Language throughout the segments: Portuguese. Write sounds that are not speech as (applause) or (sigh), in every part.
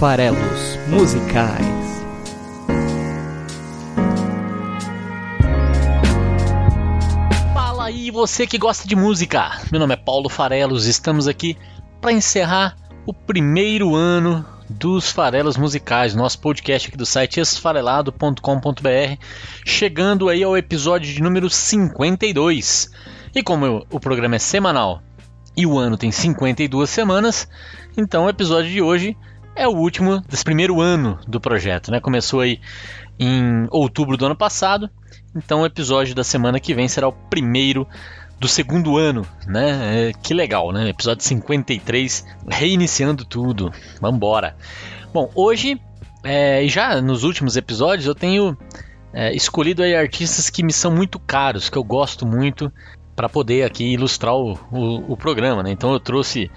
farelos musicais. Fala aí, você que gosta de música. Meu nome é Paulo Farelos, estamos aqui para encerrar o primeiro ano dos Farelos Musicais, nosso podcast aqui do site esfarelado.com.br, chegando aí ao episódio de número 52. E como eu, o programa é semanal e o ano tem 52 semanas, então o episódio de hoje é o último desse primeiro ano do projeto, né? Começou aí em outubro do ano passado, então o episódio da semana que vem será o primeiro do segundo ano, né? É, que legal, né? Episódio 53, reiniciando tudo. Vambora. Bom, hoje, é, já nos últimos episódios, eu tenho é, escolhido aí artistas que me são muito caros, que eu gosto muito, para poder aqui ilustrar o, o, o programa, né? Então eu trouxe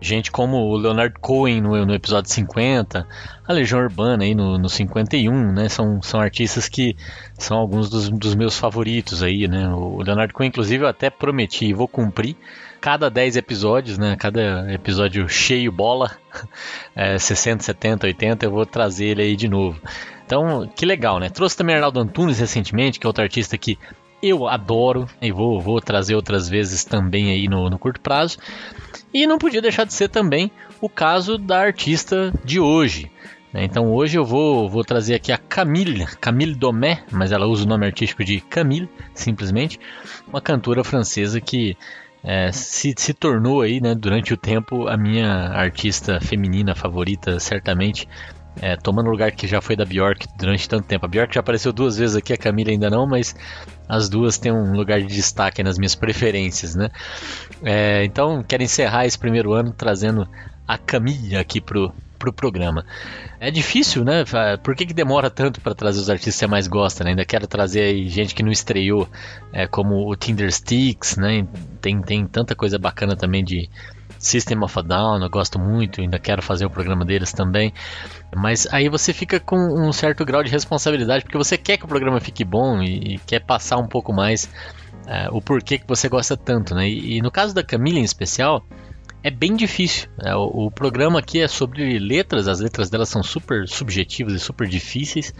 gente como o Leonard Cohen no, no, episódio 50, a Legião Urbana aí no, no 51, né? São, são artistas que são alguns dos, dos meus favoritos aí, né? O Leonard Cohen, inclusive, eu até prometi e vou cumprir. Cada 10 episódios, né? Cada episódio cheio bola, (laughs) é, 60, 70, 80, eu vou trazer ele aí de novo. Então, que legal, né? Trouxe também Arnaldo Antunes recentemente, que é outro artista que eu adoro e vou, vou trazer outras vezes também aí no, no curto prazo. E não podia deixar de ser também o caso da artista de hoje. Né? Então hoje eu vou, vou trazer aqui a Camille, Camille Domé, mas ela usa o nome artístico de Camille, simplesmente, uma cantora francesa que é, se, se tornou aí, né, durante o tempo a minha artista feminina favorita, certamente é, tomando o lugar que já foi da Bjork durante tanto tempo. A Bjork já apareceu duas vezes aqui, a Camila ainda não, mas as duas têm um lugar de destaque nas minhas preferências, né? É, então, quero encerrar esse primeiro ano trazendo a Camila aqui pro, pro programa. É difícil, né? Por que, que demora tanto para trazer os artistas que você mais gosta, né? Ainda quero trazer gente que não estreou, é, como o Tinder Sticks, né? Tem, tem tanta coisa bacana também de System of a Down, eu gosto muito, ainda quero fazer o programa deles também. Mas aí você fica com um certo grau de responsabilidade, porque você quer que o programa fique bom e, e quer passar um pouco mais uh, o porquê que você gosta tanto, né? E, e, no caso da Camila em especial, é bem difícil. Né? O, o, programa aqui é sobre letras, as letras dela são super subjetivas e super difíceis.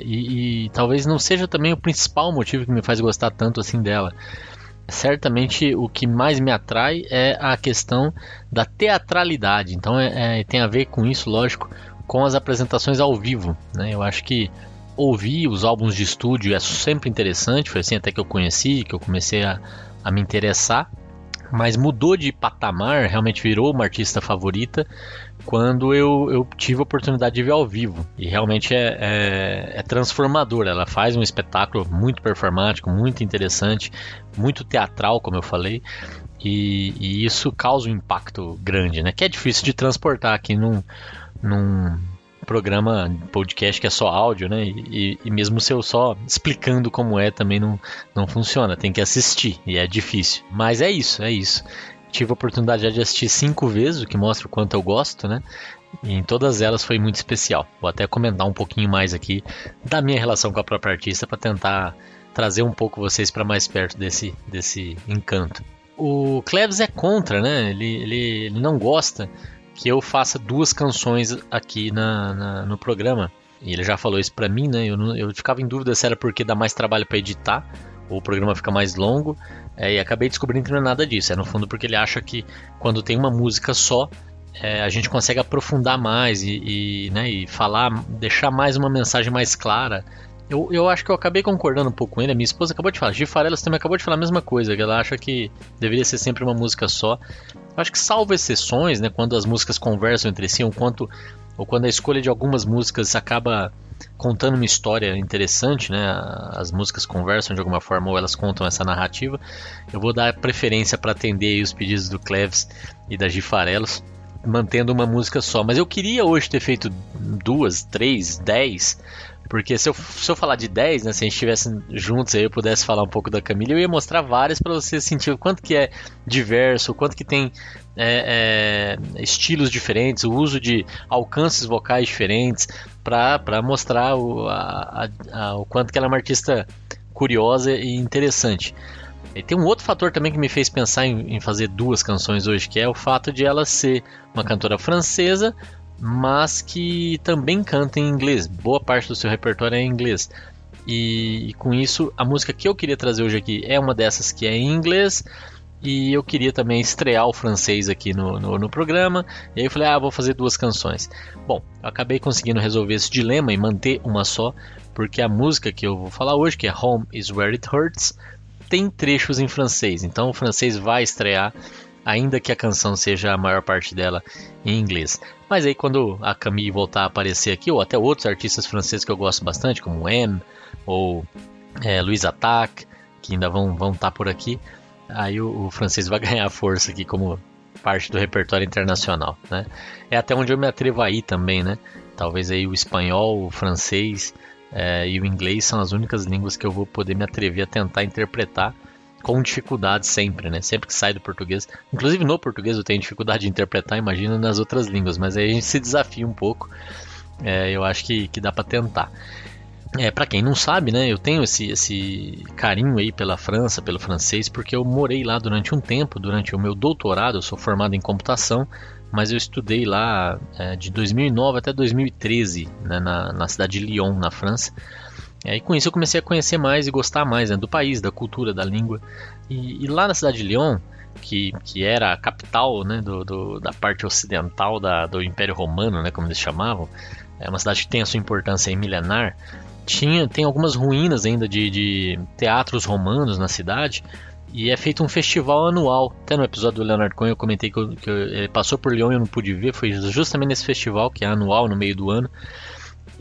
E, e talvez não seja também o principal motivo que me faz gostar tanto assim dela certamente o que mais me atrai é a questão da teatralidade. Então é, é, tem a ver com isso, lógico, com as apresentações ao vivo. Né? Eu acho que ouvir os álbuns de estúdio é sempre interessante, foi assim até que eu conheci, que eu comecei a, a me interessar. Mas mudou de patamar, realmente virou uma artista favorita quando eu, eu tive a oportunidade de ver ao vivo. E realmente é, é, é transformador. Ela faz um espetáculo muito performático, muito interessante, muito teatral, como eu falei. E, e, isso causa um impacto grande, né? Que é difícil de transportar aqui num, num programa podcast que é só áudio, né? E, e, mesmo se eu só explicando como é, também não, não funciona. Tem que assistir e é difícil. Mas é isso, é isso. Tive a oportunidade de assistir cinco vezes, o que mostra o quanto eu gosto, né? E em todas elas foi muito especial. Vou até comentar um pouquinho mais aqui da minha relação com a própria artista para tentar trazer um pouco vocês para mais perto desse, desse encanto. O Cleves é contra, né? Ele, ele, ele não gosta que eu faça duas canções aqui na, na no programa. E ele já falou isso para mim, né? Eu, não, eu ficava em dúvida se era porque dá mais trabalho para editar ou o programa fica mais longo. É, e acabei descobrindo que não é nada disso. É no fundo porque ele acha que quando tem uma música só, é, a gente consegue aprofundar mais e, e, né, e falar, deixar mais uma mensagem mais clara. Eu, eu acho que eu acabei concordando um pouco com ele. A minha esposa acabou de falar. Gi Farelas também acabou de falar a mesma coisa. Que ela acha que deveria ser sempre uma música só. Acho que salvo exceções, né, quando as músicas conversam entre si, ou, quanto, ou quando a escolha de algumas músicas acaba contando uma história interessante, né? As músicas conversam de alguma forma ou elas contam essa narrativa. Eu vou dar preferência para atender os pedidos do Cleves e da Gifarelos, mantendo uma música só. Mas eu queria hoje ter feito duas, três, dez, porque se eu, se eu falar de 10, né, se a gente estivesse juntos aí eu pudesse falar um pouco da Camila, eu ia mostrar várias para você sentir o quanto que é diverso, o quanto que tem é, é, estilos diferentes, o uso de alcances vocais diferentes, para mostrar o, a, a, o quanto que ela é uma artista curiosa e interessante. E tem um outro fator também que me fez pensar em, em fazer duas canções hoje, que é o fato de ela ser uma cantora francesa, mas que também canta em inglês. Boa parte do seu repertório é em inglês. E, e, com isso, a música que eu queria trazer hoje aqui é uma dessas que é em inglês. E eu queria também estrear o francês aqui no, no, no programa. E aí eu falei, ah, vou fazer duas canções. Bom, eu acabei conseguindo resolver esse dilema e manter uma só, porque a música que eu vou falar hoje, que é Home is Where It Hurts, tem trechos em francês. Então o francês vai estrear ainda que a canção seja a maior parte dela em inglês. Mas aí quando a Camille voltar a aparecer aqui, ou até outros artistas franceses que eu gosto bastante, como M ou é, Louis Attaque, que ainda vão estar vão tá por aqui, aí o, o, francês vai (laughs) ganhar força aqui como parte do repertório internacional, né? É até onde eu me atrevo a ir também, né? Talvez aí o espanhol, o francês é, e o inglês são as únicas línguas que eu vou poder me atrever a tentar interpretar com dificuldade sempre, né? Sempre que sai do português. Inclusive no português eu tenho dificuldade de interpretar, imagina nas outras línguas, mas aí a gente se desafia um pouco. É, eu acho que, que dá para tentar. É, para quem não sabe, né, eu tenho esse, esse carinho aí pela França, pelo francês, porque eu morei lá durante um tempo, durante o meu doutorado, eu sou formado em computação, mas eu estudei lá é, de 2009 até 2013, né, na, na cidade de Lyon, na França. É, e com isso eu comecei a conhecer mais e gostar mais né, do país, da cultura, da língua. E, e, lá na cidade de Lyon, que, que era a capital né, do, do, da parte ocidental da, do Império Romano, né, como eles chamavam, é uma cidade que tem a sua importância milenar, tinha, tem algumas ruínas ainda de, de teatros romanos na cidade, e é feito um festival anual. Até no episódio do Leonardo Cohen eu comentei que, eu, que ele passou por Lyon e eu não pude ver. Foi justamente nesse festival, que é anual, no meio do ano.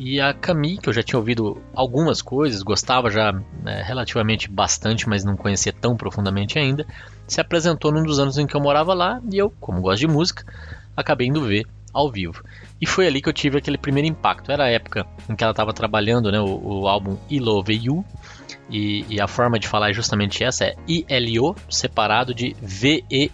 E a Camille, que eu já tinha ouvido algumas coisas, gostava já né, relativamente bastante, mas não conhecia tão profundamente ainda, se apresentou num dos anos em que eu morava lá e eu, como gosto de música, acabei indo ver ao vivo. E foi ali que eu tive aquele primeiro impacto. Era a época em que ela estava trabalhando né, o, o álbum I Love You, e, e, a forma de falar é justamente essa, é I-L-O separado de V-E-Y-O-W,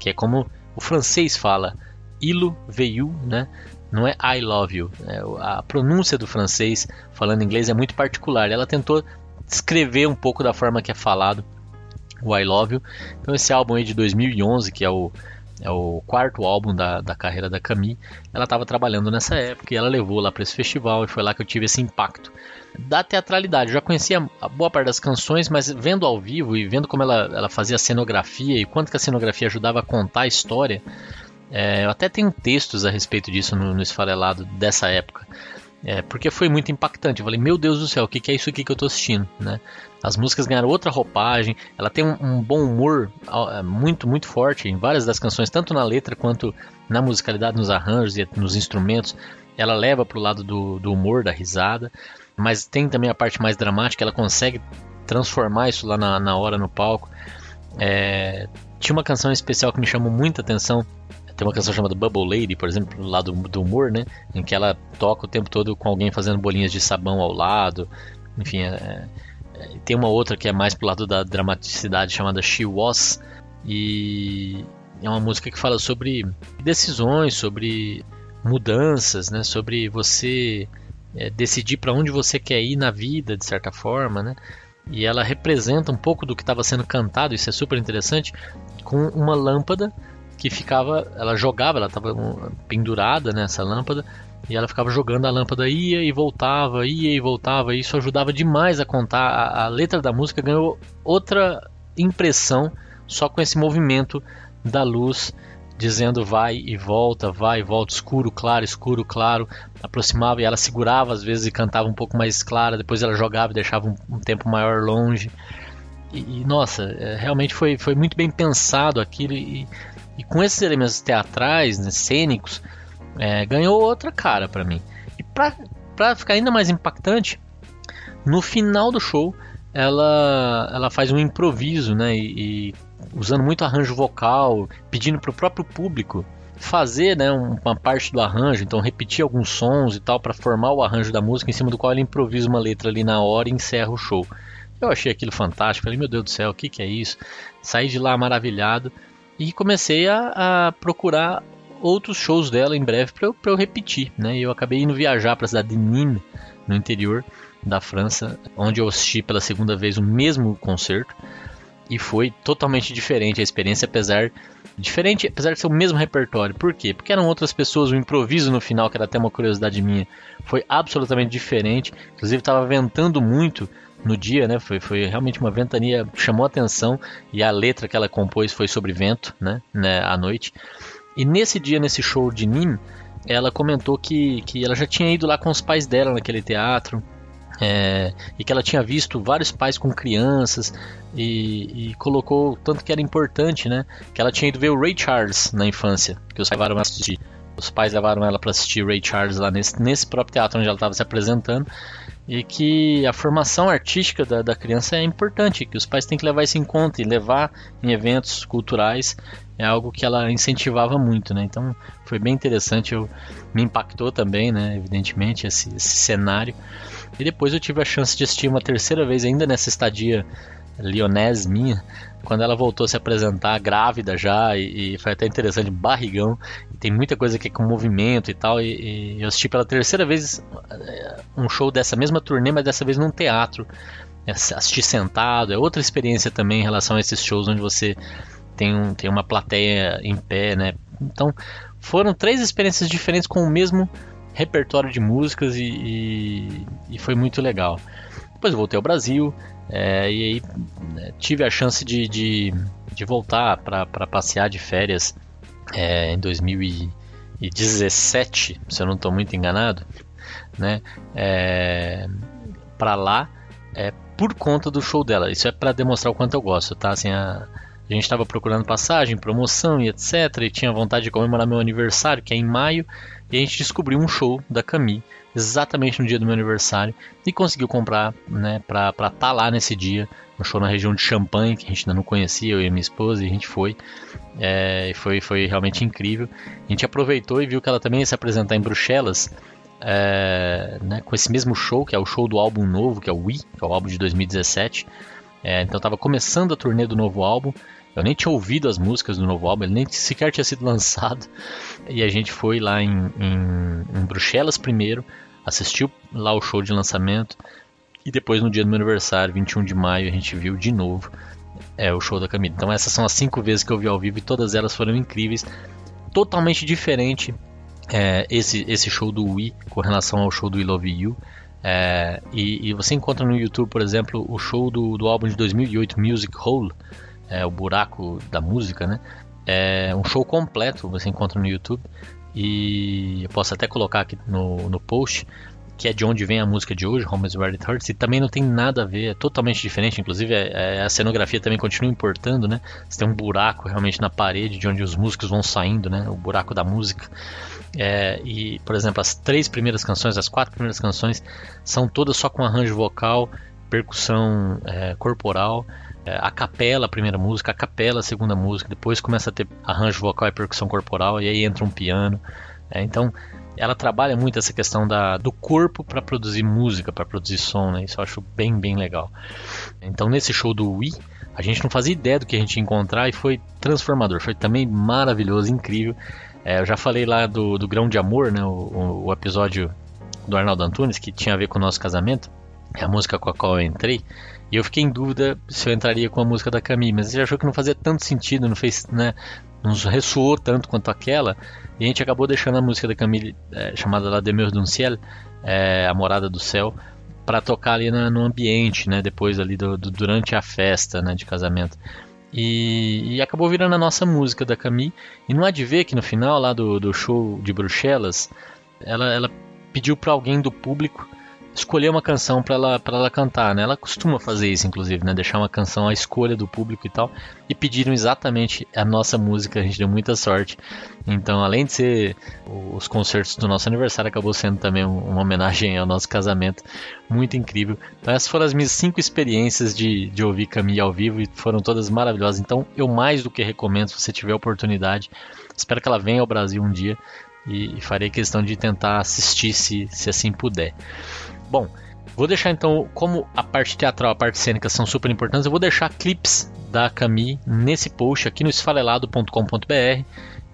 que é como o francês fala, Ilo Veillou, né? Não é I love you. É, a pronúncia do francês falando inglês é muito particular. Ela tentou descrever um pouco da forma que é falado o I love you. Então esse álbum aí de 2011, que é o, é o quarto álbum da, da carreira da Camille, ela estava trabalhando nessa época e ela levou lá para esse festival e foi lá que eu tive esse impacto da teatralidade. Eu já conhecia a boa parte das canções, mas vendo ao vivo e vendo como ela, ela fazia a cenografia e quanto que a cenografia ajudava a contar a história, é, eu até tenho textos a respeito disso no, no esfarelado dessa época. É, porque foi muito impactante. Eu falei, meu Deus do céu, o que, que é isso aqui que eu estou assistindo? Né? As músicas ganharam outra roupagem, ela tem um, um, bom humor é, muito, muito forte em várias das canções, tanto na letra quanto na musicalidade, nos arranjos e nos instrumentos. Ela leva para o lado do, do humor, da risada, mas tem também a parte mais dramática, ela consegue transformar isso lá na, na hora no palco. É, tinha uma canção especial que me chamou muita atenção, tem uma canção chamada Bubble Lady, por exemplo, lá do, do humor, né? Em que ela toca o tempo todo com alguém fazendo bolinhas de sabão ao lado. Enfim, é, é, tem uma outra que é mais pro lado da dramaticidade chamada She Was. E é uma música que fala sobre decisões, sobre mudanças, né? Sobre você é, decidir para onde você quer ir na vida, de certa forma, né? E ela representa um pouco do que estava sendo cantado, isso é super interessante, com uma lâmpada que ficava, ela jogava, ela estava pendurada nessa lâmpada e ela ficava jogando a lâmpada ia e voltava, ia e voltava, e isso ajudava demais a contar. A, a letra da música ganhou outra impressão só com esse movimento da luz dizendo vai e volta, vai e volta, escuro, claro, escuro, claro, aproximava e ela segurava às vezes e cantava um pouco mais clara, depois ela jogava e deixava um, um tempo maior longe. E, e nossa, é, realmente foi, foi muito bem pensado aquilo e, e com esses elementos teatrais, né, cênicos, é, ganhou outra cara para mim. E para ficar ainda mais impactante, no final do show ela, ela faz um improviso, né? E, e usando muito arranjo vocal, pedindo para o próprio público fazer né, uma parte do arranjo, então repetir alguns sons e tal para formar o arranjo da música em cima do qual ele improvisa uma letra ali na hora e encerra o show. Eu achei aquilo fantástico, falei, meu Deus do céu, o que, que é isso? Saí de lá maravilhado e comecei a, a procurar outros shows dela em breve para eu, eu, repetir, né? E eu acabei indo viajar para a cidade de Nîmes, no interior da França, onde eu assisti pela segunda vez o mesmo concerto. e foi totalmente diferente a experiência, apesar diferente, apesar de ser o mesmo repertório. Por quê? Porque eram outras pessoas, o improviso no final, que era até uma curiosidade minha, foi absolutamente diferente. Inclusive estava ventando muito no dia, né? Foi, foi realmente uma ventania chamou atenção e a letra que ela compôs foi sobre vento, né? né à noite. E nesse dia, nesse show de Nim, ela comentou que, que ela já tinha ido lá com os pais dela naquele teatro. É, e que ela tinha visto vários pais com crianças e, e, colocou tanto que era importante, né? Que ela tinha ido ver o Ray Charles na infância, que os pais levaram assistir. Os pais levaram ela para assistir Ray Charles lá nesse, nesse próprio teatro onde ela estava se apresentando e que a formação artística da, da criança é importante, que os pais têm que levar isso em conta e levar em eventos culturais é algo que ela incentivava muito, né? Então foi bem interessante, eu, me impactou também, né? Evidentemente esse, esse cenário. E depois eu tive a chance de assistir uma terceira vez ainda nessa estadia Lyonese minha, quando ela voltou a se apresentar grávida já, e, e, foi até interessante, barrigão, tem muita coisa aqui com movimento e tal, e, e, eu assisti pela terceira vez eh, um show dessa mesma turnê, mas dessa vez num teatro, assistir sentado, é outra experiência também em relação a esses shows onde você tem, um, tem uma plateia em pé, né? Então, foram três experiências diferentes com o mesmo repertório de músicas e, e, e foi muito legal. Depois voltei ao Brasil é, e aí né, tive a chance de, de, de voltar para passear de férias é, em 2017, se eu não estou muito enganado, né? É, para lá é, por conta do show dela. Isso é para demonstrar o quanto eu gosto, tá? Assim, a, a gente estava procurando passagem, promoção e etc. E tinha vontade de comemorar meu aniversário, que é em maio. E a gente descobriu um show da Camille exatamente no dia do meu aniversário e conseguiu comprar, né, pra estar tá lá nesse dia. Um show na região de Champagne, que a gente ainda não conhecia, eu e minha esposa, e a gente foi. É, foi, foi realmente incrível. A gente aproveitou e viu que ela também ia se apresentar em Bruxelas. É, né, com esse mesmo show, que é o show do álbum novo, que é o We, que é o álbum de 2017. É, então estava começando a turnê do novo álbum. Eu nem tinha ouvido as músicas do novo álbum, ele nem sequer tinha sido (laughs) lançado. E a gente foi lá em, em, em Bruxelas primeiro, assistiu lá o show de lançamento. E depois, no dia do meu aniversário, 21 de maio, a gente viu de novo é, o show da Camila. Então, essas são as cinco vezes que eu vi ao vivo e todas elas foram incríveis. Totalmente diferente é, esse, esse show do Wii com relação ao show do We Love You. É, e, e, você encontra no YouTube, por exemplo, o show do, do álbum de 2008, Music Hole, é, o buraco da música, né? É um show completo, você encontra no YouTube. E eu posso até colocar aqui no, no post, que é de onde vem a música de hoje, Home is Where It Hurts, e também não tem nada a ver, é totalmente diferente, inclusive é, é, a cenografia também continua importando, né? Você tem um buraco realmente na parede de onde os músicos vão saindo, né? O buraco da música. É, e, por exemplo, as três primeiras canções, as quatro primeiras canções, são todas só com arranjo vocal, percussão é, corporal, a capela, a primeira música, a capela, a segunda música, depois começa a ter arranjo vocal e percussão corporal, e aí entra um piano. É, então, ela trabalha muito essa questão da, do corpo para produzir música, para produzir som, né? Isso eu acho bem, bem legal. Então, nesse show do Wii, a gente não fazia ideia do que a gente ia encontrar e foi transformador, foi também maravilhoso, incrível. É, eu já falei lá do, do Grão de Amor, né? O, o, o episódio do Arnaldo Antunes, que tinha a ver com o nosso casamento, é a música com a qual eu entrei. E eu fiquei em dúvida se eu entraria com a música da Camille, mas ele achou que não fazia tanto sentido, não fez, né, não ressoou tanto quanto aquela, e a gente acabou deixando a música da Camille, é, chamada La Demeure d'un Ciel, é, A Morada do Céu, para tocar ali na, no ambiente, né, depois ali do, do, durante a festa, né, de casamento. E, e, acabou virando a nossa música da Camille. E não há de ver que no final lá do, do show de Bruxelas, ela, ela pediu para alguém do público escolher uma canção para ela, pra ela cantar, né? Ela costuma fazer isso, inclusive, né? Deixar uma canção à escolha do público e tal. E pediram exatamente a nossa música, a gente deu muita sorte. Então, além de ser os concertos do nosso aniversário, acabou sendo também uma homenagem ao nosso casamento. Muito incrível. Então, essas foram as minhas cinco experiências de, de ouvir Camille ao vivo e foram todas maravilhosas. Então, eu mais do que recomendo, se você tiver oportunidade. Espero que ela venha ao Brasil um dia e farei questão de tentar assistir se, se assim puder. Bom, vou deixar então, como a parte teatral a parte cênica são super importantes, eu vou deixar clips da Camille nesse post aqui no esfarelado.com.br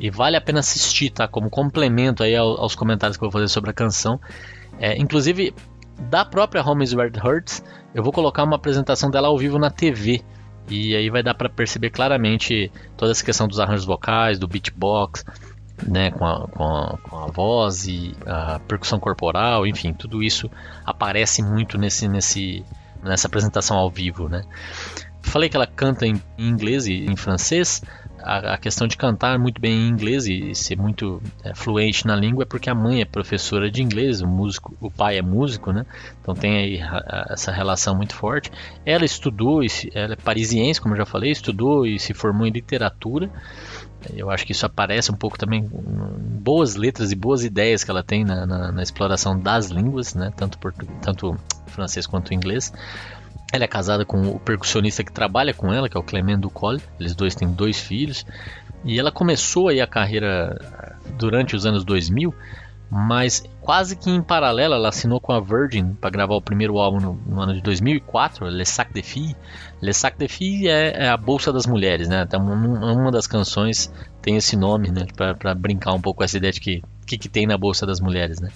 e vale a pena assistir, tá? Como complemento aí aos comentários que eu vou fazer sobre a canção. É, inclusive, da própria Home is Where It Hurts, eu vou colocar uma apresentação dela ao vivo na TV. E aí vai dar para perceber claramente toda essa questão dos arranjos vocais, do beatbox, né, com a, com, a, com a voz e a percussão corporal, enfim, tudo isso aparece muito nesse, nesse, nessa apresentação ao vivo, né. Falei que ela canta em inglês e em francês, a, a, questão de cantar muito bem em inglês e ser muito é, fluente na língua é porque a mãe é professora de inglês, o músico, o pai é músico, né? Então tem aí a, a, essa relação muito forte. Ela estudou, ela é parisiense, como eu já falei, estudou e se formou em literatura. Eu acho que isso aparece um pouco também boas letras e boas ideias que ela tem na, na, na exploração das línguas, né? Tanto, português, tanto francês quanto inglês. Ela é casada com o percussionista que trabalha com ela, que é o Clement Ducol. Eles dois têm dois filhos. E ela começou aí a carreira durante os anos 2000, mas quase que em paralelo ela assinou com a Virgin para gravar o primeiro álbum no, no, ano de 2004, Le Sac de Filles. Le Sac de é, é, a bolsa das mulheres, né? Então, uma das canções tem esse nome, né? Para brincar um pouco com essa ideia de que que, que tem na bolsa das mulheres, né?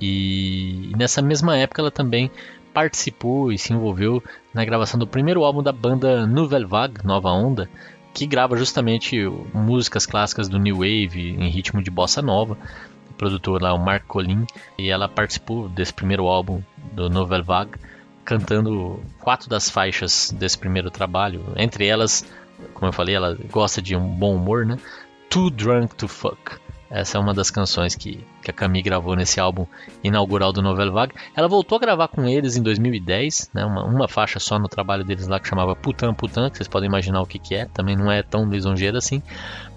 E nessa mesma época ela também participou e se envolveu na gravação do primeiro álbum da banda Nouvelle Vague, Nova Onda, que grava justamente músicas clássicas do New Wave em ritmo de bossa nova. O produtor lá, o Mark Collin, e ela participou desse primeiro álbum do Nouvelle Vague, cantando quatro das faixas desse primeiro trabalho. Entre elas, como eu falei, ela gosta de um bom humor, né? Too Drunk to Fuck. Essa é uma das canções que, que a Camille gravou nesse álbum inaugural do Novel Vague. Ela voltou a gravar com eles em 2010, né, uma, uma faixa só no trabalho deles lá que chamava Putan Putan, que vocês podem imaginar o que, que é, também não é tão lisonjeira assim.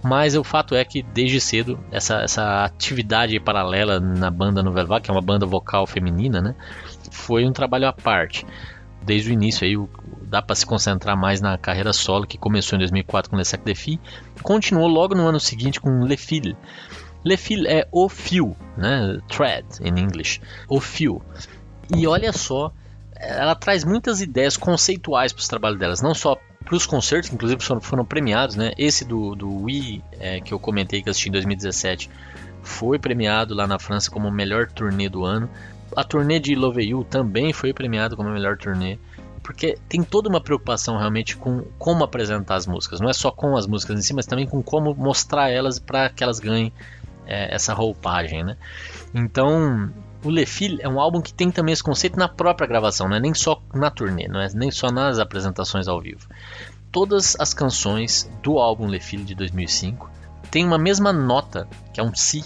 Mas o fato é que desde cedo essa, essa atividade paralela na banda Novel Vague, que é uma banda vocal feminina, né, foi um trabalho à parte. Desde o início aí dá para se concentrar mais na carreira solo que começou em 2004 com Le Sac de Filles, continuou logo no ano seguinte com Le Fil. Le fil é o fio, né? Thread em inglês. O fio. E olha só, ela traz muitas ideias conceituais para os trabalhos delas, não só para os concertos, inclusive foram, premiados, né? Esse do, do Wii, é, que eu comentei que assisti em 2017, foi premiado lá na França como melhor turnê do ano. A turnê de Love You também foi premiada como melhor turnê porque tem toda uma preocupação realmente com como apresentar as músicas. Não é só com as músicas em si, mas também com como mostrar elas para que elas ganhem é, essa roupagem, né? Então, o Le Fil é um álbum que tem também esse conceito na própria gravação, não é nem só na turnê, não é nem só nas apresentações ao vivo. Todas as canções do álbum Le Fil de 2005 têm uma mesma nota, que é um Si,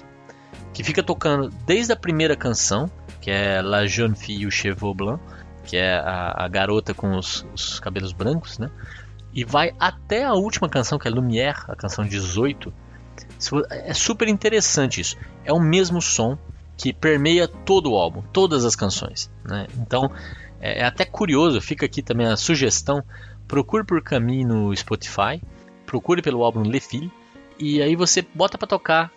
que fica tocando desde a primeira canção, que é La Jeune Fille au Cheveux Blanc, que é a, a garota com os, os, cabelos brancos, né? E vai até a última canção, que é Lumière, a canção 18, é super interessante isso. É o mesmo som que permeia todo o álbum, todas as canções. Né? Então é, é, até curioso, fica aqui também a sugestão. Procure por Camille no Spotify, procure pelo álbum Le Fil, e aí você bota para tocar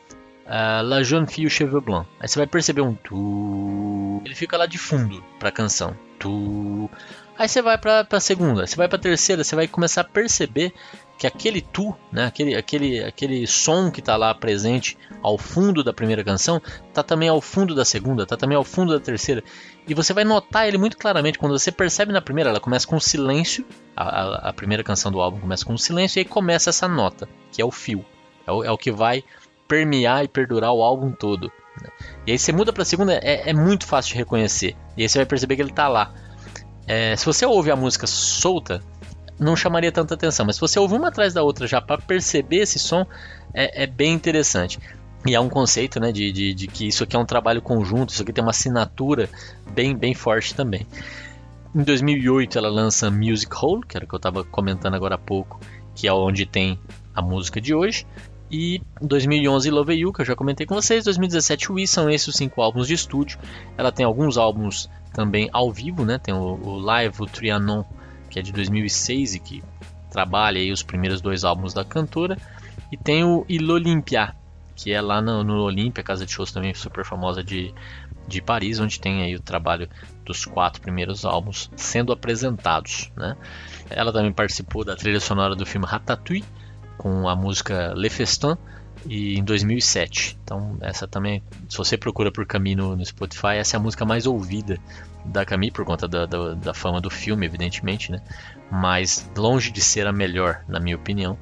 uh, La Jeune Fille Cheveux Blanc. Aí você vai perceber um tu. Ele fica lá de fundo para a canção. Tu. Aí você vai para a segunda, você vai para a terceira, você vai começar a perceber que aquele tu, né, aquele, aquele, aquele som que está lá presente ao fundo da primeira canção, está também ao fundo da segunda, está também ao fundo da terceira. E você vai notar ele muito claramente quando você percebe na primeira, ela começa com silêncio, a, a, a primeira canção do álbum começa com silêncio e aí começa essa nota, que é o fio, é o, é o que vai permear e perdurar o álbum todo. E aí você muda para a segunda, é, é, muito fácil de reconhecer. E aí você vai perceber que ele está lá. É, se você ouve a música solta, não chamaria tanta atenção. Mas se você ouvir uma atrás da outra já para perceber esse som, é, é, bem interessante. E é um conceito né, de, de, de, que isso aqui é um trabalho conjunto, isso aqui tem uma assinatura bem, bem forte também. Em 2008 ela lança Music Hole, que era o que eu estava comentando agora há pouco, que é onde tem a música de hoje. E 2011 Love You, que eu já comentei com vocês. 2017 We, são esses os cinco álbuns de estúdio. Ela tem alguns álbuns também ao vivo, né? Tem o, o Live, o Trianon que é de 2006 e que trabalha aí os primeiros dois álbuns da cantora. E tem o Ilolimpia, que é lá no, no Olímpia, casa de shows também super famosa de, de Paris, onde tem aí o trabalho dos quatro primeiros álbuns sendo apresentados. Né? Ela também participou da trilha sonora do filme Ratatouille, com a música Le Festin, e em 2007. Então, essa também, se você procura por Caminho no Spotify, essa é a música mais ouvida da Camille por conta da, da, da, fama do filme, evidentemente, né? Mas longe de ser a melhor, na minha opinião.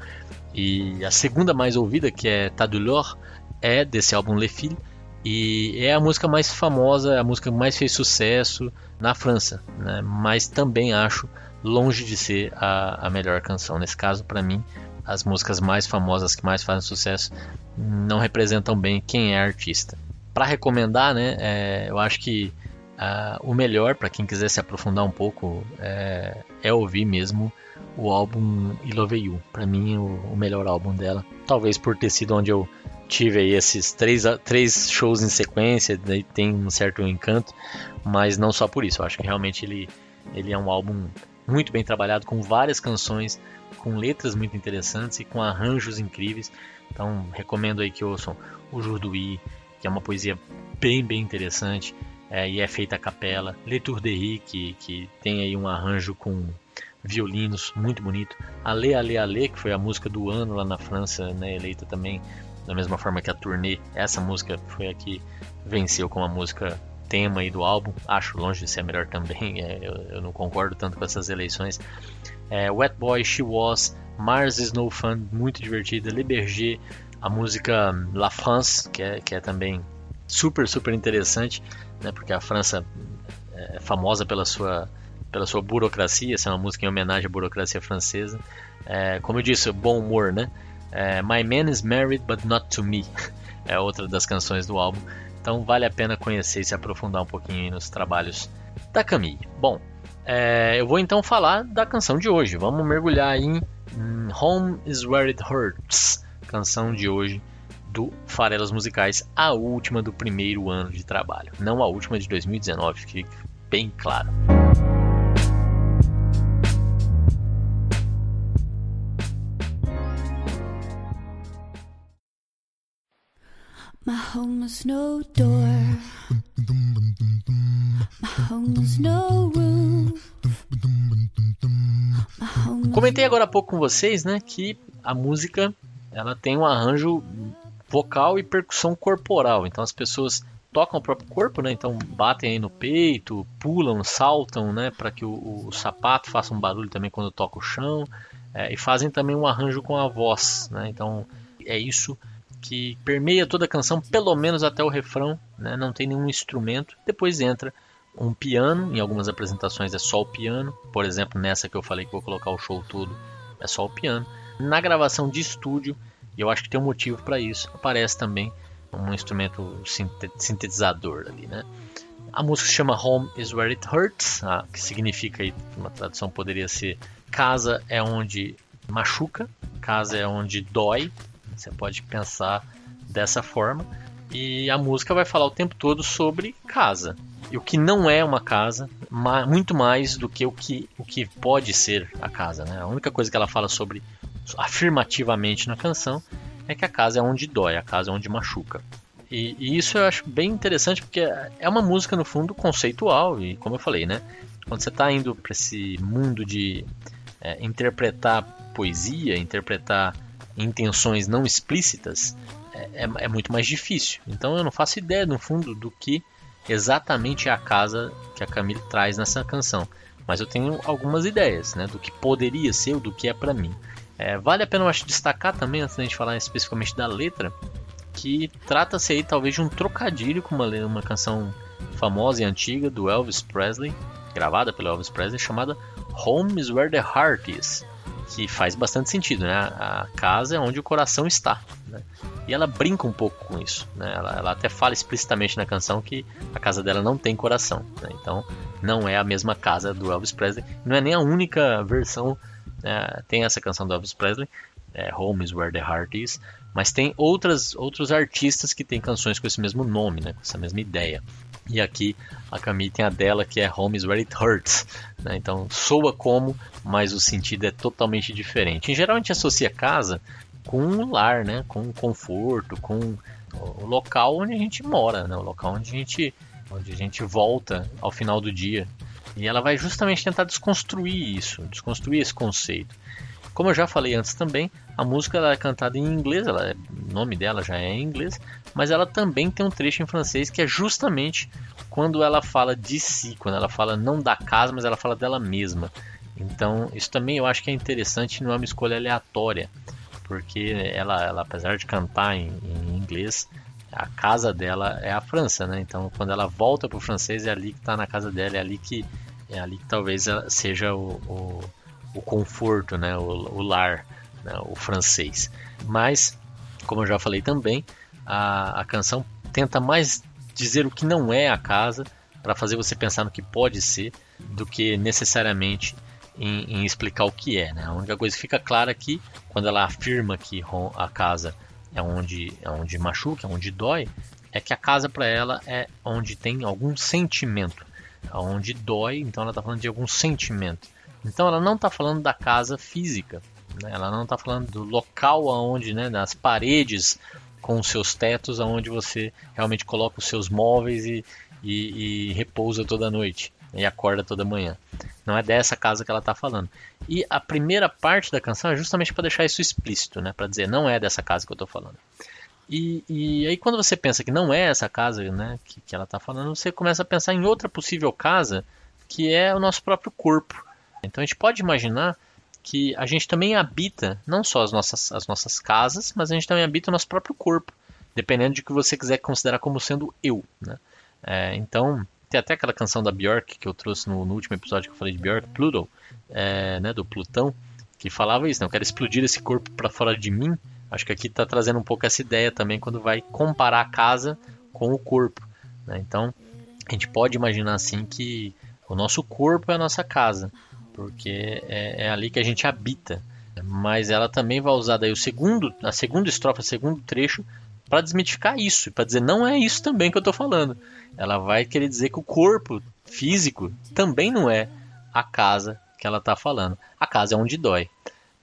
E a segunda mais ouvida, que é Tadulor, é desse álbum Le Fil, e é a música mais famosa, a música que mais fez sucesso na França, né? mas também acho longe de ser a, a melhor canção. Nesse caso, para mim, as músicas mais famosas que mais fazem sucesso não representam bem quem é artista. Para recomendar, né, é, eu acho que uh, o melhor para quem quiser se aprofundar um pouco é, é ouvir mesmo o álbum I Love You. Para mim, o, o melhor álbum dela. Talvez por ter sido onde eu tive aí esses três, três shows em sequência, daí tem um certo encanto, mas não só por isso. Eu acho que realmente ele, ele é um álbum muito bem trabalhado, com várias canções, com letras muito interessantes e com arranjos incríveis. Então recomendo aí que ouçam o Jurduí, que é uma poesia bem, bem interessante é, e é feita a capela. Le Tour de Riz, que, que tem aí um arranjo com violinos muito bonito. Ale Ale Ale, que foi a música do ano lá na França, né, eleita também da mesma forma que a turnê, essa música foi a que venceu como a música tema aí do álbum. Acho longe de ser a melhor também, (laughs) é, eu, eu, não concordo tanto com essas eleições. É, Wet Boy, She Was, Mars is No Fun, muito divertida. Le Berger, a música La France, que é, que é também super, super interessante, né, porque a França é famosa pela sua pela sua burocracia, essa é uma música em homenagem à burocracia francesa. É, como eu disse, bom humor, né? É, My Man is Married But Not to Me (laughs) é outra das canções do álbum. Então vale a pena conhecer e se aprofundar um pouquinho nos trabalhos da Camille. Bom, é, eu vou então falar da canção de hoje. Vamos mergulhar em, Home is Where It Hurts, canção de hoje do Farelas Musicais, a última do primeiro ano de trabalho, não a última de 2019, fique bem claro. My home has no door. My home has no roof. Comentei agora há pouco com vocês, né, que a música ela tem um arranjo vocal e percussão corporal. Então as pessoas tocam o próprio corpo, né? Então batem aí no peito, pulam, saltam, né? Para que o, o, sapato faça um barulho também quando toca o chão. É, e fazem também um arranjo com a voz, né? Então é isso que permeia toda a canção, pelo menos até o refrão, né? não tem nenhum instrumento. Depois entra um piano, em algumas apresentações é só o piano, por exemplo, nessa que eu falei que vou colocar o show todo, é só o piano. Na gravação de estúdio, e eu acho que tem um motivo para isso, aparece também um instrumento sintetizador ali, né? A música se chama Home is Where It Hurts, ah, que significa, uma tradução poderia ser casa é onde machuca, casa é onde dói, você pode pensar dessa forma. E a música vai falar o tempo todo sobre casa. E o que não é uma casa, muito mais do que o que, o que pode ser a casa. Né? A única coisa que ela fala sobre afirmativamente na canção é que a casa é onde dói, a casa é onde machuca. E, e isso eu acho bem interessante porque é uma música no fundo conceitual e como eu falei, né? Quando você está indo para esse mundo de é, interpretar poesia, interpretar intenções não explícitas, é, é, é, muito mais difícil. Então eu não faço ideia, no fundo, do que exatamente é a casa que a Camille traz nessa canção. Mas eu tenho algumas ideias né, do que poderia ser do que é para mim. É, vale a pena eu acho, destacar também, antes da gente falar especificamente da letra, que trata-se aí talvez de um trocadilho com uma, uma canção famosa e antiga do Elvis Presley, gravada pelo Elvis Presley, chamada Home is Where the Heart Is que faz bastante sentido, né? A casa é onde o coração está, né? E ela brinca um pouco com isso, né? Ela, ela, até fala explicitamente na canção que a casa dela não tem coração, né? Então não é a mesma casa do Elvis Presley, não é nem a única versão. Né? Tem essa canção do Elvis Presley, é, Home is Where the Heart Is, mas tem outras, outros artistas que têm canções com esse mesmo nome, né? Com essa mesma ideia. E aqui a Camille tem a dela que é Home is Where It Hurts. Né? Então soa como, mas o sentido é totalmente diferente. Em geral a gente associa casa com um lar, né? com conforto, com o local onde a gente mora, né? o local onde a gente, onde a gente volta ao final do dia. E ela vai justamente tentar desconstruir isso, desconstruir esse conceito. Como eu já falei antes também, a música é cantada em inglês, ela é, o nome dela já é em inglês, mas ela também tem um trecho em francês que é justamente quando ela fala de si, quando ela fala não da casa, mas ela fala dela mesma. Então, isso também eu acho que é interessante, não é uma escolha aleatória, porque ela, ela apesar de cantar em, em inglês, a casa dela é a França, né? Então, quando ela volta para o francês, é ali que está na casa dela, é ali que é ali que talvez seja o, o, o conforto, né? O, o lar, né? o francês. Mas, como eu já falei também, a, a canção tenta mais dizer o que não é a casa para fazer você pensar no que pode ser do que necessariamente em, em, explicar o que é. Né? A única coisa que fica clara aqui, quando ela afirma que a casa é onde, é onde machuca, é onde dói, é que a casa para ela é onde tem algum sentimento, é onde dói, então ela está falando de algum sentimento. Então ela não está falando da casa física, né? ela não está falando do local aonde, né, das paredes com os seus tetos, aonde você realmente coloca os seus móveis e, e, e repousa toda noite e acorda toda manhã. Não é dessa casa que ela está falando. E a primeira parte da canção é justamente para deixar isso explícito, né? Para dizer não é dessa casa que eu estou falando. E, e, aí quando você pensa que não é essa casa, né, que, que ela está falando, você começa a pensar em outra possível casa, que é o nosso próprio corpo. Então a gente pode imaginar que a gente também habita não só as nossas, as nossas casas, mas a gente também habita o nosso próprio corpo, dependendo de que você quiser considerar como sendo eu. Né? É, então tem até aquela canção da Björk que eu trouxe no, no último episódio que eu falei de Björk, Pluto, é, né, do Plutão, que falava isso, né, eu quero explodir esse corpo para fora de mim. Acho que aqui está trazendo um pouco essa ideia também quando vai comparar a casa com o corpo. Né? Então, a gente pode imaginar assim que o nosso corpo é a nossa casa, porque é, é ali que a gente habita. Mas ela também vai usar daí o segundo, a segunda estrofe, o segundo trecho, para desmitificar isso, para dizer não é isso também que eu estou falando. Ela vai querer dizer que o corpo físico também não é a casa que ela está falando. A casa é onde dói.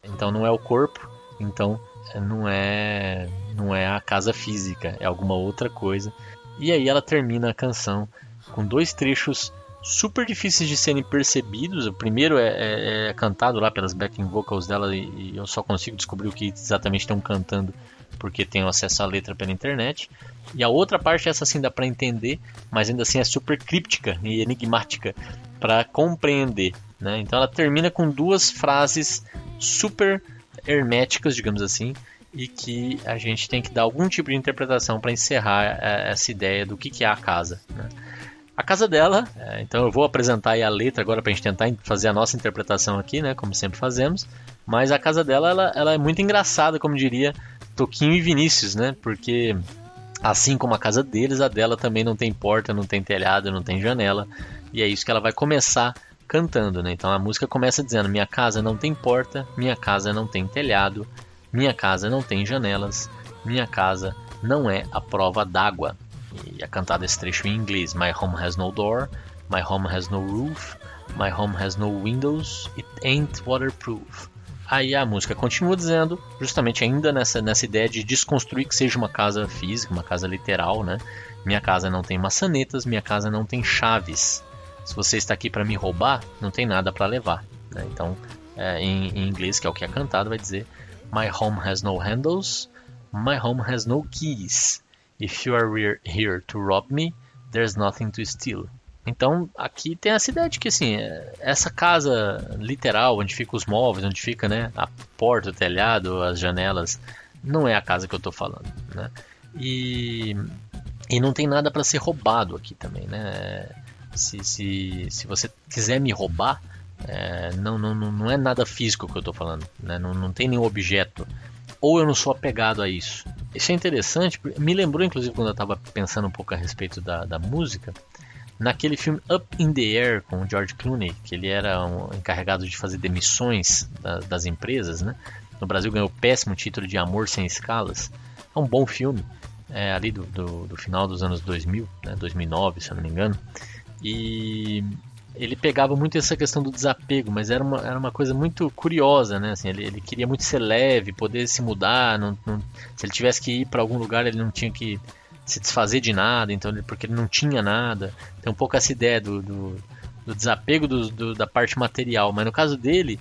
Então não é o corpo, então não é não é a casa física, é alguma outra coisa. E aí ela termina a canção com dois trechos super difíceis de serem percebidos. O primeiro é, é, é cantado lá pelas backing vocals dela e, e, eu só consigo descobrir o que exatamente estão cantando porque tenho acesso à letra pela internet. E a outra parte, essa sim dá para entender, mas ainda assim é super críptica e enigmática para compreender. Né? Então ela termina com duas frases super herméticas, digamos assim, e que a gente tem que dar algum tipo de interpretação para encerrar é, essa ideia do que, que é a casa. Né? A casa dela, é, então eu vou apresentar a letra agora para a gente tentar fazer a nossa interpretação aqui, né, como sempre fazemos. Mas a casa dela, ela, ela é muito engraçada, como diria Toquinho e Vinícius, né? Porque assim como a casa deles, a dela também não tem porta, não tem telhado, não tem janela. E é isso que ela vai começar cantando, né? Então a música começa dizendo: Minha casa não tem porta, minha casa não tem telhado, minha casa não tem janelas, minha casa não é a prova d'água. E é cantado esse trecho em inglês: My home has no door, my home has no roof, my home has no windows, it ain't waterproof. Aí a música continua dizendo, justamente ainda nessa, nessa ideia de desconstruir que seja uma casa física, uma casa literal, né? Minha casa não tem maçanetas, minha casa não tem chaves. Se você está aqui para me roubar, não tem nada para levar. Né? Então, é, em, em, inglês, que é o que é cantado, vai dizer: My home has no handles, my home has no keys. If you are here to rob me, there's nothing to steal. Então aqui tem essa ideia de que assim, essa casa literal, onde fica os móveis, onde fica né, a porta, o telhado, as janelas, não é a casa que eu estou falando. Né? E, e não tem nada para ser roubado aqui também. Né? Se, se, se você quiser me roubar, é, não, não, não é nada físico que eu estou falando, né? não, não tem nenhum objeto. Ou eu não sou apegado a isso. Isso é interessante, me lembrou inclusive quando eu estava pensando um pouco a respeito da, da música, Naquele filme Up in the Air com o George Clooney, que ele era um encarregado de fazer demissões da, das empresas, né? No Brasil ganhou o péssimo título de Amor Sem Escalas. É um bom filme, é, ali do, do, do, final dos anos 2000, né? 2009, se eu não me engano. E ele pegava muito essa questão do desapego, mas era uma, era uma coisa muito curiosa, né? Assim, ele, ele queria muito ser leve, poder se mudar. Não, não, se ele tivesse que ir para algum lugar, ele não tinha que se desfazer de nada, então porque ele não tinha nada. Tem um pouco essa ideia do, do, do desapego do, do, da parte material, mas no caso dele,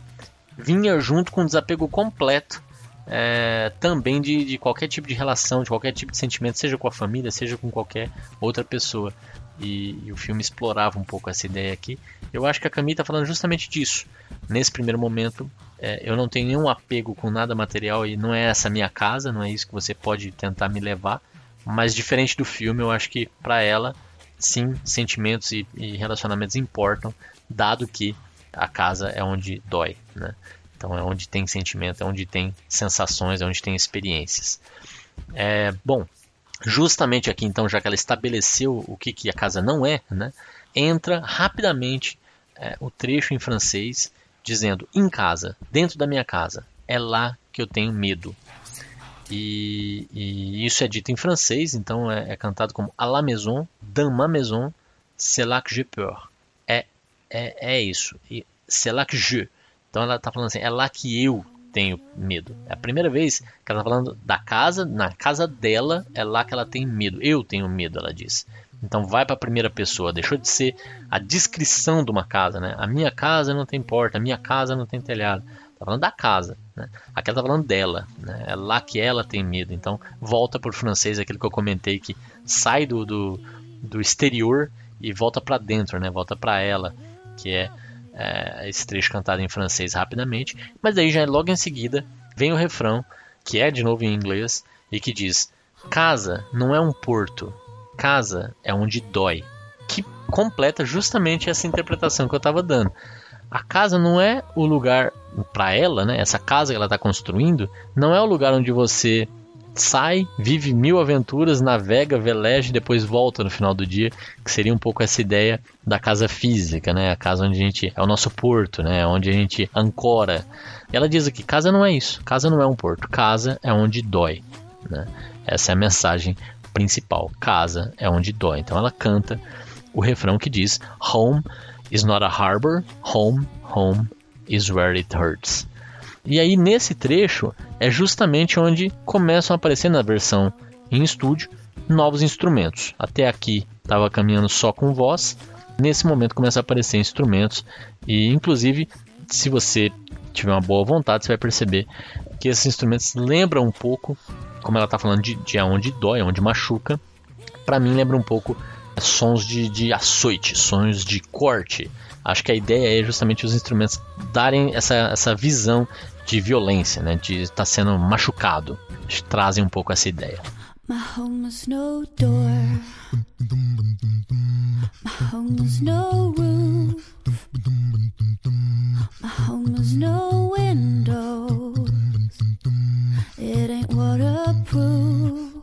vinha junto com um desapego completo é, também de, de qualquer tipo de relação, de qualquer tipo de sentimento, seja com a família, seja com qualquer outra pessoa. E, e, o filme explorava um pouco essa ideia aqui. Eu acho que a Camille está falando justamente disso. Nesse primeiro momento, é, eu não tenho nenhum apego com nada material e não é essa minha casa, não é isso que você pode tentar me levar. Mas diferente do filme, eu acho que para ela, sim, sentimentos e, e, relacionamentos importam, dado que a casa é onde dói, né? Então é onde tem sentimento, é onde tem sensações, é onde tem experiências. É, bom, justamente aqui então, já que ela estabeleceu o que, que a casa não é, né, entra rapidamente é, o trecho em francês dizendo em casa, dentro da minha casa, é lá que eu tenho medo. E, e isso é dito em francês, então é, é, cantado como à la maison, dans ma maison, c'est là que j'ai peur. É, é, é isso. C'est là que je. Então ela está falando assim, é lá que eu tenho medo. É a primeira vez que ela está falando da casa, na casa dela, é lá que ela tem medo. Eu tenho medo, ela diz. Então vai para a primeira pessoa, deixou de ser a descrição de uma casa, né? A minha casa não tem porta, a minha casa não tem telhado. Tá falando da casa, né? Aqui ela tá falando dela, né? É lá que ela tem medo. Então volta por francês aquilo que eu comentei que sai do, do, do exterior e volta para dentro, né? Volta para ela, que é é, esse trecho cantado em francês rapidamente, mas aí já logo em seguida vem o refrão, que é de novo em inglês, e que diz: Casa não é um porto, casa é onde dói. Que completa justamente essa interpretação que eu estava dando. A casa não é o lugar para ela, né? Essa casa que ela está construindo não é o lugar onde você sai, vive mil aventuras, navega, veleja e depois volta no final do dia, que seria um pouco essa ideia da casa física, né? A casa onde a gente é o nosso porto, né? Onde a gente ancora. Ela diz aqui, casa não é isso, casa não é um porto, casa é onde dói, né? Essa é a mensagem principal. Casa é onde dói. Então ela canta o refrão que diz: Home is not a harbor, home, home is where it hurts. E aí nesse trecho é justamente onde começam a aparecer na versão em estúdio novos instrumentos. Até aqui estava caminhando só com voz. Nesse momento começa a aparecer instrumentos e inclusive se você tiver uma boa vontade, você vai perceber que esses instrumentos lembram um pouco, como ela está falando de, de onde dói, onde machuca. Para mim lembra um pouco sons de, de açoite, sons de corte. Acho que a ideia é justamente os instrumentos darem essa, essa visão de violência, né, de estar tá sendo machucado. Eles trazem um pouco essa ideia. My home has no door. My home has no roof. My home has no window. It ain't waterproof.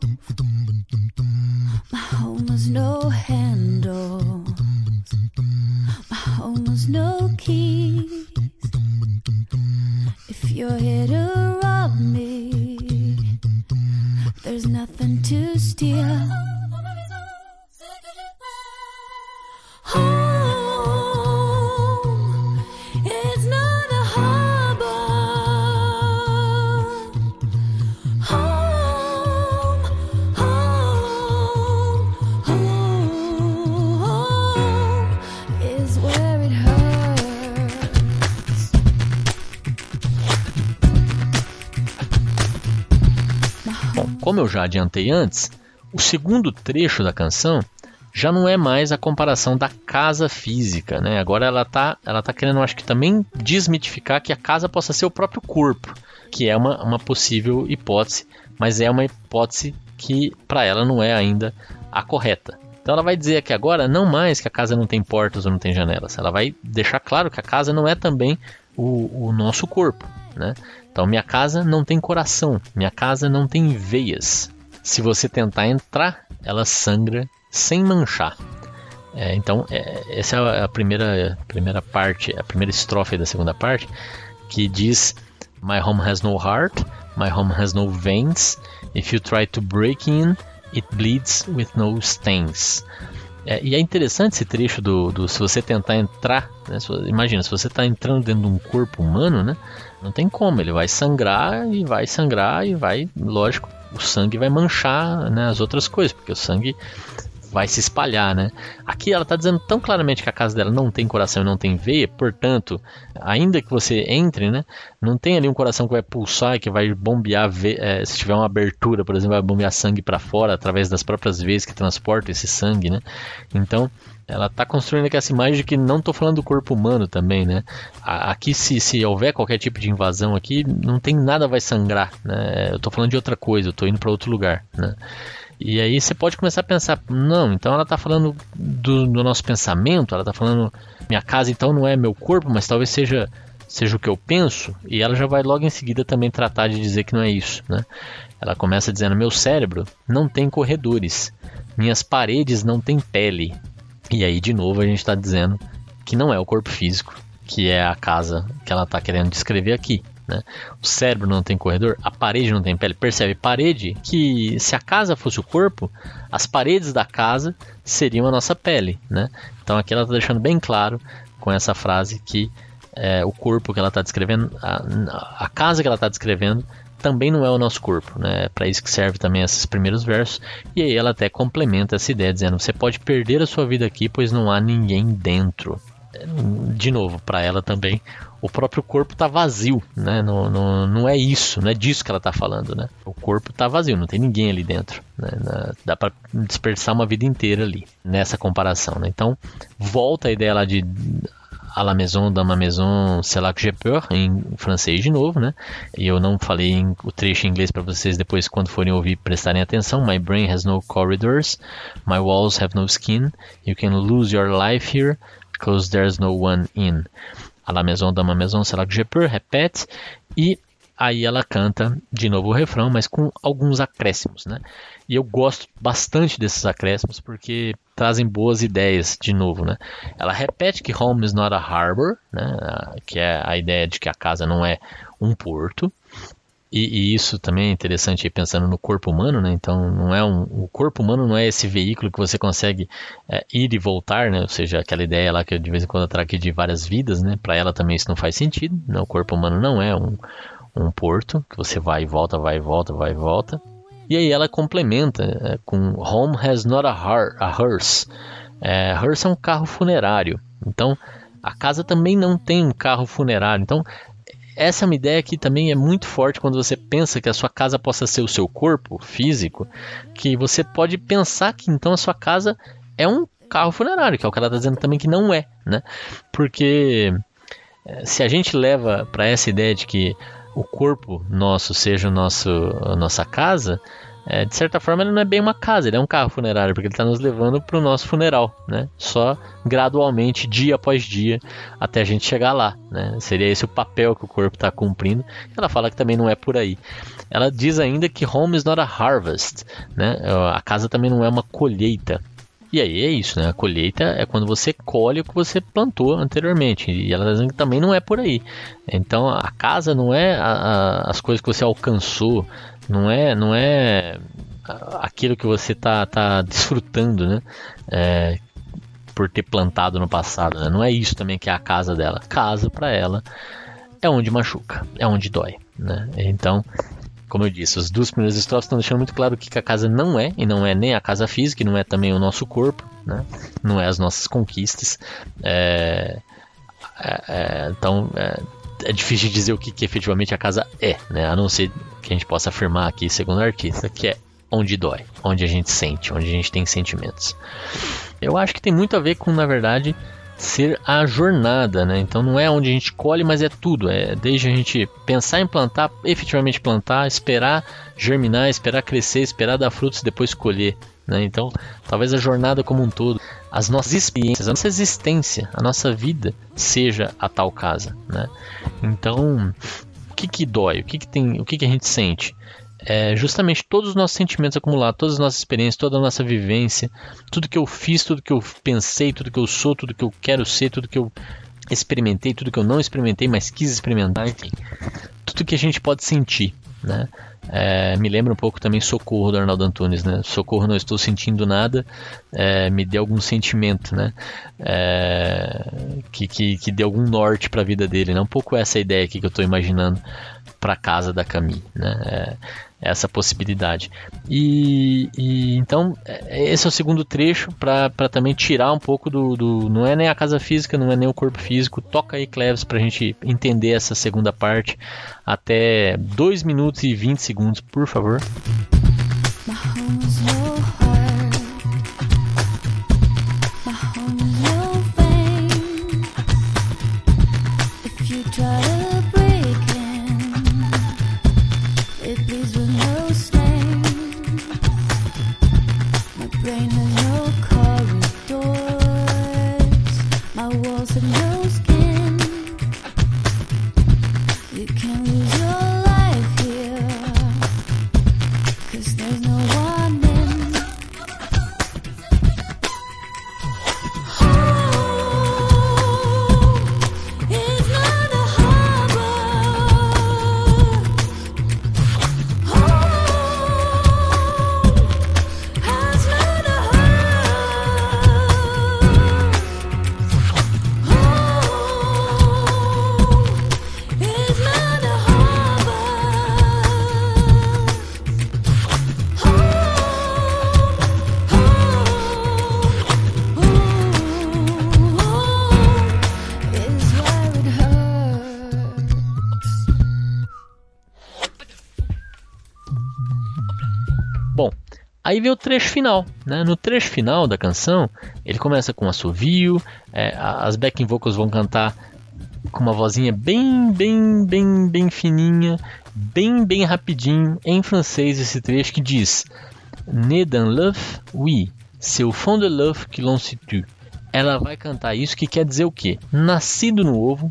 My home has no handle. My home has no key. If you're here to rob me, there's nothing to steal. Como eu já adiantei antes, o segundo trecho da canção já não é mais a comparação da casa física, né? Agora ela tá, ela tá querendo, acho que também desmitificar que a casa possa ser o próprio corpo, que é uma, uma possível hipótese, mas é uma hipótese que para ela não é ainda a correta. Então ela vai dizer aqui agora não mais que a casa não tem portas ou não tem janelas, ela vai deixar claro que a casa não é também o, o nosso corpo, né? Então, minha casa não tem coração, minha casa não tem veias. Se você tentar entrar, ela sangra sem manchar. É, então, é, essa é a primeira, primeira parte, a primeira estrofe da segunda parte, que diz: My home has no heart, my home has no veins. If you try to break in, it bleeds with no stains. É, e é interessante esse trecho do, do se você tentar entrar, né, se, imagina, se você está entrando dentro de um corpo humano, né, não tem como, ele vai sangrar e vai sangrar e vai, lógico, o sangue vai manchar né, as outras coisas, porque o sangue vai se espalhar, né? Aqui ela está dizendo tão claramente que a casa dela não tem coração e não tem veia, portanto, ainda que você entre, né, não tem ali um coração que vai pulsar que vai bombear, é, se tiver uma abertura, por exemplo, vai bombear sangue para fora através das próprias veias que transportam esse sangue, né? Então, ela está construindo aqui essa imagem de que não estou falando do corpo humano também, né? Aqui, se, se houver qualquer tipo de invasão aqui, não tem nada vai sangrar, né? Eu estou falando de outra coisa, eu estou indo para outro lugar, né? E aí você pode começar a pensar, não, então ela está falando do, do, nosso pensamento, ela está falando, minha casa então não é meu corpo, mas talvez seja seja o que eu penso, e ela já vai logo em seguida também tratar de dizer que não é isso, né? Ela começa dizendo, meu cérebro não tem corredores, minhas paredes não têm pele, e aí, de novo, a gente está dizendo que não é o corpo físico, que é a casa que ela está querendo descrever aqui. Né? O cérebro não tem corredor, a parede não tem pele. Percebe? Parede que, se a casa fosse o corpo, as paredes da casa seriam a nossa pele. Né? Então aqui ela está deixando bem claro com essa frase que é, o corpo que ela está descrevendo, a, a casa que ela está descrevendo, também não é o nosso corpo, né? É para isso que serve também esses primeiros versos. E aí ela até complementa essa ideia dizendo: você pode perder a sua vida aqui, pois não há ninguém dentro. De novo, para ela também, o próprio corpo está vazio, né? Não, não, não é isso, não é disso que ela está falando, né? O corpo está vazio, não tem ninguém ali dentro. Né? Dá para dispersar uma vida inteira ali nessa comparação. Né? Então, volta a ideia lá de à la maison, dans ma maison, c'est là que j'ai peur, em francês de novo, né? E eu não falei em, o trecho em inglês para vocês depois, quando forem ouvir, prestarem atenção. My brain has no corridors, my walls have no skin, you can lose your life here, because there's no one in. À la maison, dans ma maison, c'est là que j'ai peur, repete, e aí ela canta de novo o refrão, mas com alguns acréscimos, né? E eu gosto bastante desses acréscimos porque trazem boas ideias de novo, né? Ela repete que home is not a harbor, né? Que é a ideia de que a casa não é um porto. E, e isso também é interessante pensando no corpo humano, né? Então não é um, o corpo humano não é esse veículo que você consegue é, ir e voltar, né? Ou seja, aquela ideia lá que eu de vez em quando trago aqui de várias vidas, né? Para ela também isso não faz sentido. Né? O corpo humano não é um, um porto que você vai e volta, vai e volta, vai e volta. E aí ela complementa é, com Home has not a, har a hearse. É, hearse é um carro funerário. Então, a casa também não tem um carro funerário. Então, essa é uma ideia que também é muito forte quando você pensa que a sua casa possa ser o seu corpo físico, que você pode pensar que então a sua casa é um carro funerário, que é o ela está dizendo também que não é, né? Porque é, se a gente leva para essa ideia de que o corpo nosso seja o nosso, a nossa casa, é, de certa forma ele não é bem uma casa, ele é um carro funerário, porque ele está nos levando para o nosso funeral, né? Só gradualmente, dia após dia, até a gente chegar lá, né? Seria esse o papel que o corpo está cumprindo. Ela fala que também não é por aí. Ela diz ainda que home is not a harvest, né? A casa também não é uma colheita. E aí é isso, né? A colheita é quando você colhe o que você plantou anteriormente. E ela está dizendo que também não é por aí. Então a casa não é a, a, as coisas que você alcançou, não é, não é aquilo que você está tá desfrutando, né? É, por ter plantado no passado. Né? Não é isso também que é a casa dela. Casa para ela é onde machuca, é onde dói. Né? Então como eu disse, as duas primeiras estrofes estão deixando muito claro o que a casa não é, e não é nem a casa física, e não é também o nosso corpo, né? não é as nossas conquistas. É, é, é, então é, é, difícil dizer o que, que, efetivamente a casa é, né? a não ser que a gente possa afirmar aqui, segundo o artista, que é onde dói, onde a gente sente, onde a gente tem sentimentos. Eu acho que tem muito a ver com, na verdade, ser a jornada, né? Então não é onde a gente colhe, mas é tudo. É desde a gente pensar em plantar, efetivamente plantar, esperar germinar, esperar crescer, esperar dar frutos e depois colher. Né? Então, talvez a jornada como um todo, as nossas experiências, a nossa existência, a nossa vida seja a tal casa. Né? Então, que, que dói? O que, que tem? O que, que a gente sente? é justamente todos os nossos sentimentos acumulados, todas as nossas experiências, toda a nossa vivência, tudo que eu fiz, tudo que eu pensei, tudo que eu sou, tudo que eu quero ser, tudo que eu experimentei, tudo que eu não experimentei, mas quis experimentar, enfim, tudo que a gente pode sentir, né? É, me lembra um pouco também Socorro do Arnaldo Antunes, né? Socorro, não estou sentindo nada, é, me dê algum sentimento, né? É, que, que, que dê algum norte para a vida dele, né? Um pouco essa ideia aqui que eu estou imaginando para casa da Camille, né? Essa possibilidade. E, e então é, esse é o segundo trecho para também tirar um pouco do, do, não é nem a casa física, não é nem o corpo físico. Toca aí Cleves para a gente entender essa segunda parte até 2 minutos e 20 segundos, por favor. Aí vem o trecho final. Né? No trecho final da canção, ele começa com assovio, é, as backing vocals vão cantar com uma vozinha bem, bem, bem, bem fininha, bem, bem rapidinho, em francês esse trecho que diz Né d'un l'œuf, oui, c'est au fond de l'œuf que l'on se tue. Ela vai cantar isso que quer dizer o quê? Nascido no ovo,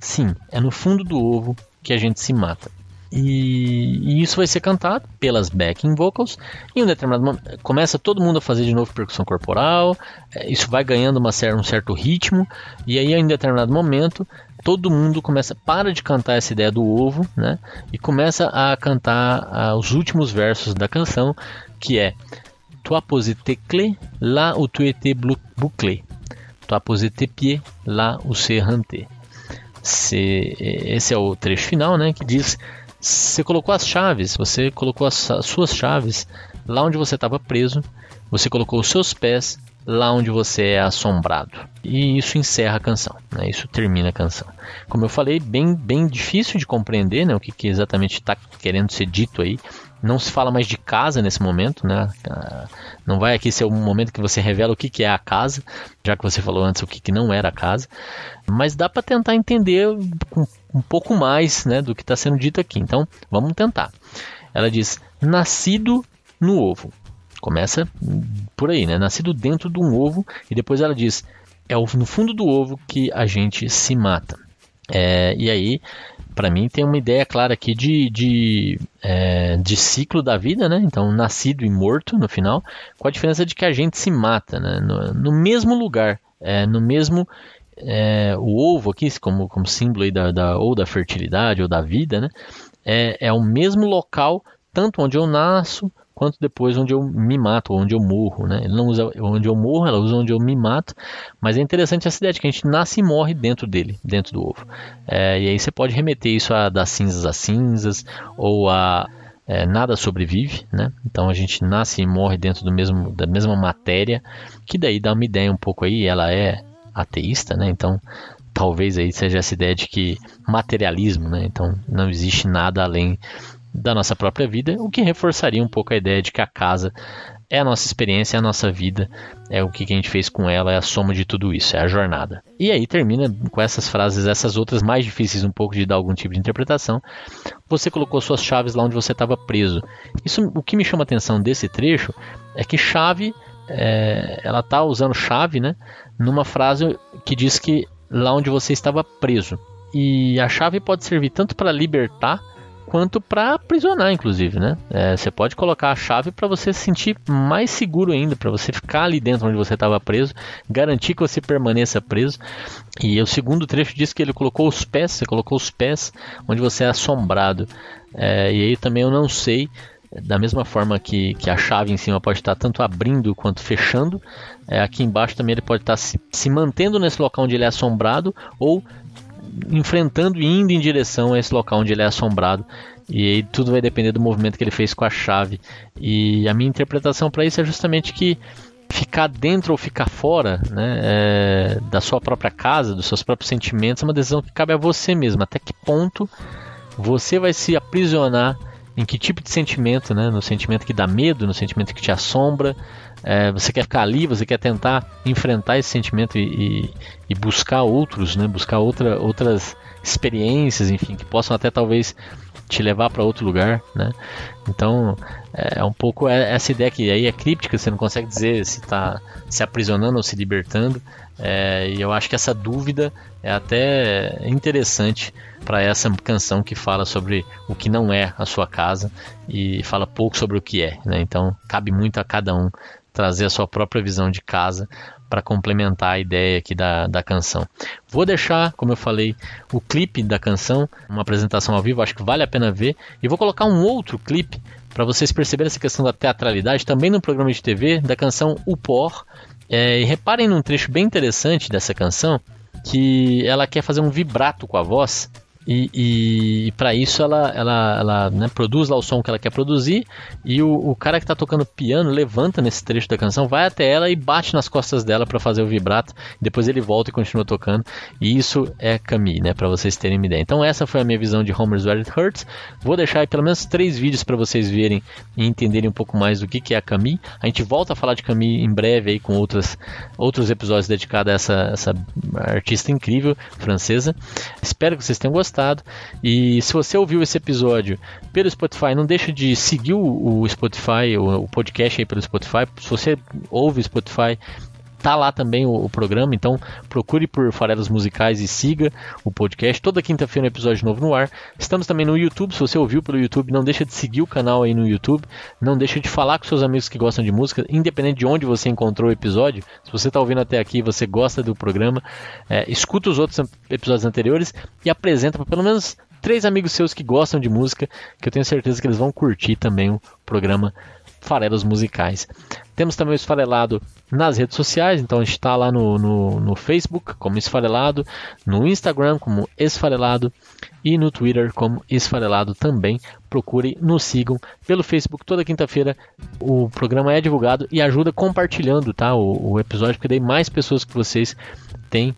sim, é no fundo do ovo que a gente se mata. E, e, isso vai ser cantado pelas backing vocals. Em um determinado momento, começa todo mundo a fazer de novo percussão corporal. É, isso vai ganhando uma, um certo ritmo. E aí, em determinado momento, todo mundo começa para de cantar essa ideia do ovo, né? E começa a cantar os últimos versos da canção, que é Toi pose tes clés, là où tu étais bouclé. Toi pose tes là où c'est. Esse é o trecho final, né? Que diz você colocou as chaves, você colocou as, as suas chaves lá onde você estava preso, você colocou os seus pés lá onde você é assombrado. E isso encerra a canção, né? isso termina a canção. Como eu falei, bem, bem difícil de compreender né? o que, que exatamente está querendo ser dito aí. Não se fala mais de casa nesse momento, né? Ah, não vai aqui ser o momento que você revela o que, que é a casa, já que você falou antes o que, que não era a casa. Mas dá para tentar entender com um pouco mais né, do que está sendo dito aqui. Então, vamos tentar. Ela diz: nascido no ovo. Começa por aí, né? Nascido dentro de um ovo. E depois ela diz: é no fundo do ovo que a gente se mata. É, e aí para mim tem uma ideia clara aqui de, de, é, de ciclo da vida, né? Então, nascido e morto no final, com a diferença de que a gente se mata, né? No, no mesmo lugar, é, no mesmo é, o ovo aqui, como, como símbolo da, da, ou da fertilidade ou da vida, né? É, é o mesmo local, tanto onde eu nasço quanto depois onde eu me mato, onde eu morro, né? Ele não usa onde eu morro, ela usa onde eu me mato, mas é interessante essa ideia de que a gente nasce e morre dentro dele, dentro do ovo. É, e aí você pode remeter isso a das cinzas às cinzas, ou a é, nada sobrevive, né? Então a gente nasce e morre dentro do mesmo, da mesma matéria, que daí dá uma ideia um pouco aí, ela é ateísta, né? Então talvez aí seja essa ideia de que materialismo, né? Então não existe nada além da nossa própria vida, o que reforçaria um pouco a ideia de que a casa é a nossa experiência, é a nossa vida, é o que a gente fez com ela, é a soma de tudo isso, é a jornada. E aí termina com essas frases, essas outras mais difíceis um pouco de dar algum tipo de interpretação. Você colocou suas chaves lá onde você estava preso. Isso, o que me chama a atenção desse trecho é que chave, é, ela está usando chave, né, numa frase que diz que lá onde você estava preso. E a chave pode servir tanto para libertar quanto para aprisionar, inclusive, né? É, você pode colocar a chave para você se sentir mais seguro ainda, para você ficar ali dentro onde você estava preso, garantir que você permaneça preso. E o segundo trecho diz que ele colocou os pés, você colocou os pés onde você é assombrado. É, e aí também eu não sei, da mesma forma que, que a chave em cima pode estar tanto abrindo quanto fechando, é, aqui embaixo também ele pode estar se, se mantendo nesse local onde ele é assombrado ou enfrentando e indo em direção a esse local onde ele é assombrado. E aí tudo vai depender do movimento que ele fez com a chave. E a minha interpretação para isso é justamente que ficar dentro ou ficar fora né, é, da sua própria casa, dos seus próprios sentimentos, é uma decisão que cabe a você mesmo. Até que ponto você vai se aprisionar em que tipo de sentimento, né? No sentimento que dá medo, no sentimento que te assombra. É, você quer ficar ali, você quer tentar enfrentar esse sentimento e, e, e buscar outros, né? Buscar outra, outras experiências, enfim, que possam até talvez te levar para outro lugar, né? Então é, é um pouco essa ideia que aí é críptica, você não consegue dizer se está se aprisionando ou se libertando. É, e eu acho que essa dúvida é até interessante para essa canção que fala sobre o que não é a sua casa e fala pouco sobre o que é. Né? Então cabe muito a cada um trazer a sua própria visão de casa para complementar a ideia aqui da, da canção. Vou deixar, como eu falei, o clipe da canção, uma apresentação ao vivo, acho que vale a pena ver, e vou colocar um outro clipe para vocês perceberem essa questão da teatralidade também no programa de TV da canção O Por. É, e reparem num trecho bem interessante dessa canção que ela quer fazer um vibrato com a voz e, e, e para isso ela, ela, ela né, produz lá o som que ela quer produzir e o, o cara que está tocando piano levanta nesse trecho da canção, vai até ela e bate nas costas dela para fazer o vibrato. Depois ele volta e continua tocando. E isso é Camille, né? Para vocês terem uma ideia. Então essa foi a minha visão de Homer's Where It Hurts. Vou deixar aí pelo menos três vídeos para vocês verem e entenderem um pouco mais do que, que é a Camille. A gente volta a falar de Camille em breve aí com outras, outros episódios dedicados a essa, essa artista incrível francesa. Espero que vocês tenham gostado gostado. E se você ouviu esse episódio pelo Spotify, não deixe de seguir o, o Spotify, o, o, podcast aí pelo Spotify. Se você ouve o Spotify, Tá lá também o, o, programa, então procure por Farelos Musicais e siga o podcast. Toda quinta-feira um episódio novo no ar. Estamos também no YouTube, se você ouviu pelo YouTube, não deixa de seguir o canal aí no YouTube. Não deixa de falar com seus amigos que gostam de música, independente de onde você encontrou o episódio. Se você está ouvindo até aqui você gosta do programa, é, escuta os outros episódios anteriores e apresenta para pelo menos três amigos seus que gostam de música, que eu tenho certeza que eles vão curtir também o programa farelos musicais. Temos também o Esfarelado nas redes sociais, então a gente está lá no, no, no, Facebook como Esfarelado, no Instagram como Esfarelado e no Twitter como Esfarelado também. Procure, nos sigam pelo Facebook. Toda quinta-feira o programa é divulgado e ajuda compartilhando tá, o, o episódio, porque daí mais pessoas que vocês têm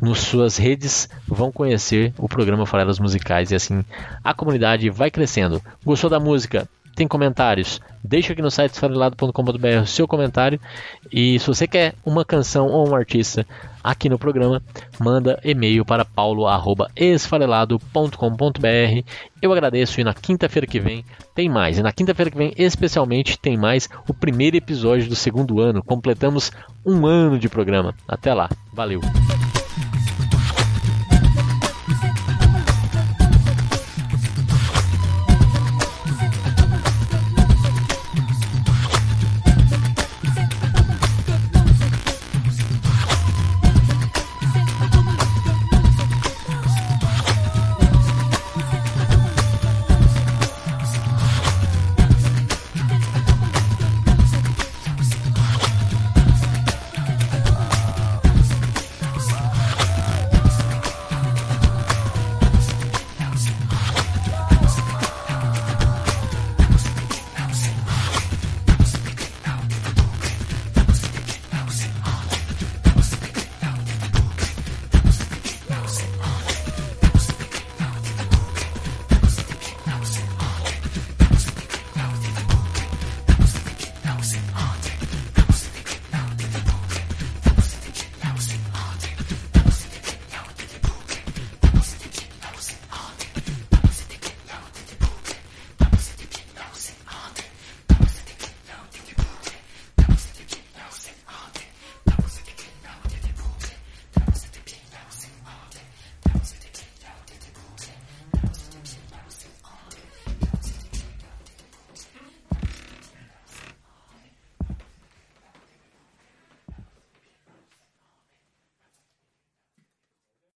nas suas redes vão conhecer o programa Farelas Musicais e assim a comunidade vai crescendo. Gostou da música? Tem comentários, deixa aqui no site esfarelado.com.br o seu comentário. E se você quer uma canção ou um artista aqui no programa, manda e-mail para paulo.esfarelado.com.br. Eu agradeço e na quinta-feira que vem tem mais. E na quinta-feira que vem, especialmente, tem mais o primeiro episódio do segundo ano. Completamos um ano de programa. Até lá. Valeu.